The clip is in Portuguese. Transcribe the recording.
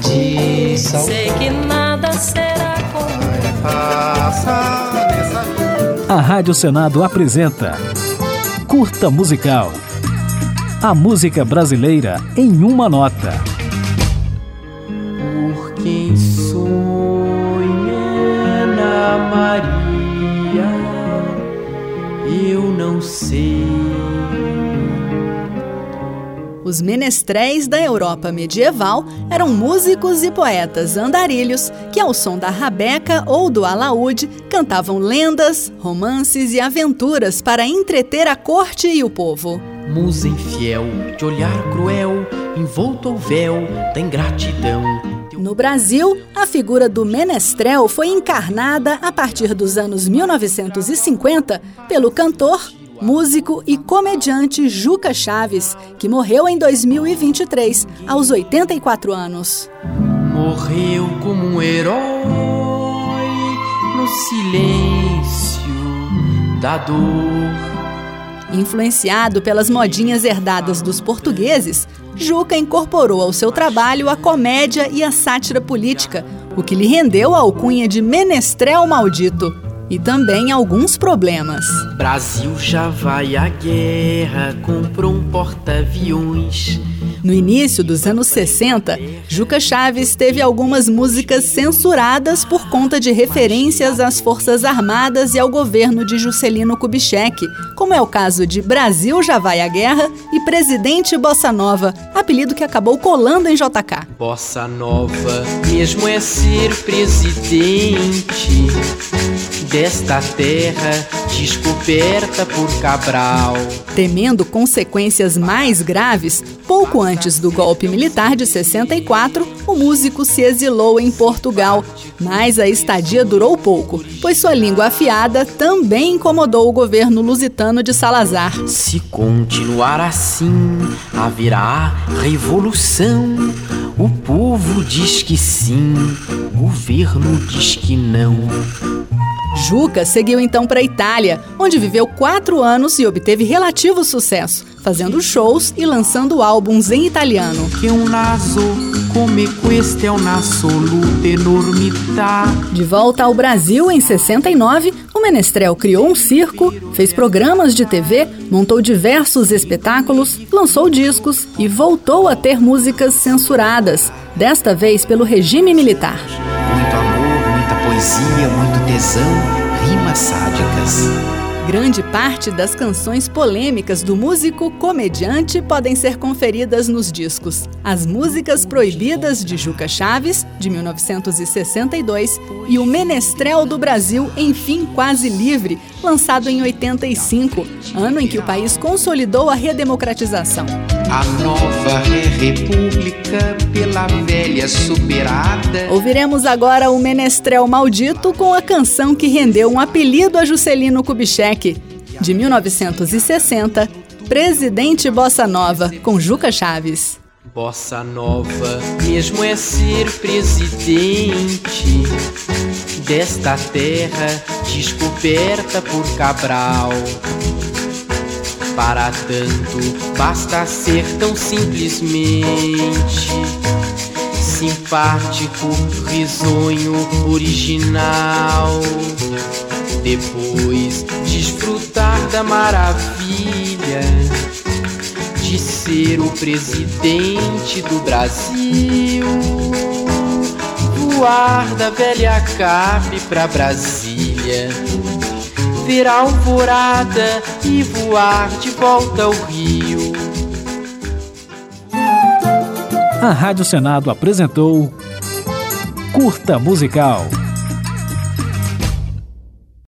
de sal. Sei que nada será como Passa nessa vida. A Rádio Senado apresenta Curta Musical. A música brasileira em uma nota. Por quem sonha na Maria, eu não sei. Os menestréis da Europa medieval eram músicos e poetas andarilhos que, ao som da rabeca ou do alaúde, cantavam lendas, romances e aventuras para entreter a corte e o povo. Musa infiel, de olhar cruel, envolto ao véu da ingratidão. No Brasil, a figura do menestrel foi encarnada a partir dos anos 1950 pelo cantor, músico e comediante Juca Chaves, que morreu em 2023, aos 84 anos. Morreu como um herói no silêncio da dor. Influenciado pelas modinhas herdadas dos portugueses, Juca incorporou ao seu trabalho a comédia e a sátira política, o que lhe rendeu a alcunha de menestrel maldito. E também alguns problemas. Brasil já vai à guerra, comprou um porta-aviões. No início dos anos 60, Juca Chaves teve algumas músicas censuradas por conta de referências às Forças Armadas e ao governo de Juscelino Kubitschek, como é o caso de Brasil já vai à guerra e Presidente Bossa Nova, apelido que acabou colando em JK. Bossa Nova, mesmo é ser presidente desta terra descoberta por Cabral. Temendo consequências mais graves, pouco antes do golpe militar de 64, o músico se exilou em Portugal. Mas a estadia durou pouco, pois sua língua afiada também incomodou o governo lusitano de Salazar. Se continuar assim, haverá revolução. O povo diz que sim, o governo diz que não. Juca seguiu então para a Itália, onde viveu quatro anos e obteve relativo sucesso, fazendo shows e lançando álbuns em italiano. Assoluta enormità. De volta ao Brasil em 69, o Menestrel criou um circo, fez programas de TV, montou diversos espetáculos, lançou discos e voltou a ter músicas censuradas, desta vez pelo regime militar. Poesia, muito tesão, rimas sádicas. Grande parte das canções polêmicas do músico comediante podem ser conferidas nos discos As Músicas Proibidas de Juca Chaves, de 1962, e O Menestrel do Brasil, Enfim Quase Livre, lançado em 85, ano em que o país consolidou a redemocratização. A nova república pela velha superada. Ouviremos agora o Menestrel Maldito com a canção que rendeu um apelido a Juscelino Kubitschek, de 1960, Presidente Bossa Nova, com Juca Chaves. Bossa Nova, mesmo é ser presidente desta terra descoberta por Cabral. Para tanto, basta ser tão simplesmente simpático, risonho, original. Depois, desfrutar da maravilha de ser o presidente do Brasil. Voar da velha Cape pra Brasília ver a alvorada e voar de volta ao Rio. A Rádio Senado apresentou Curta Musical.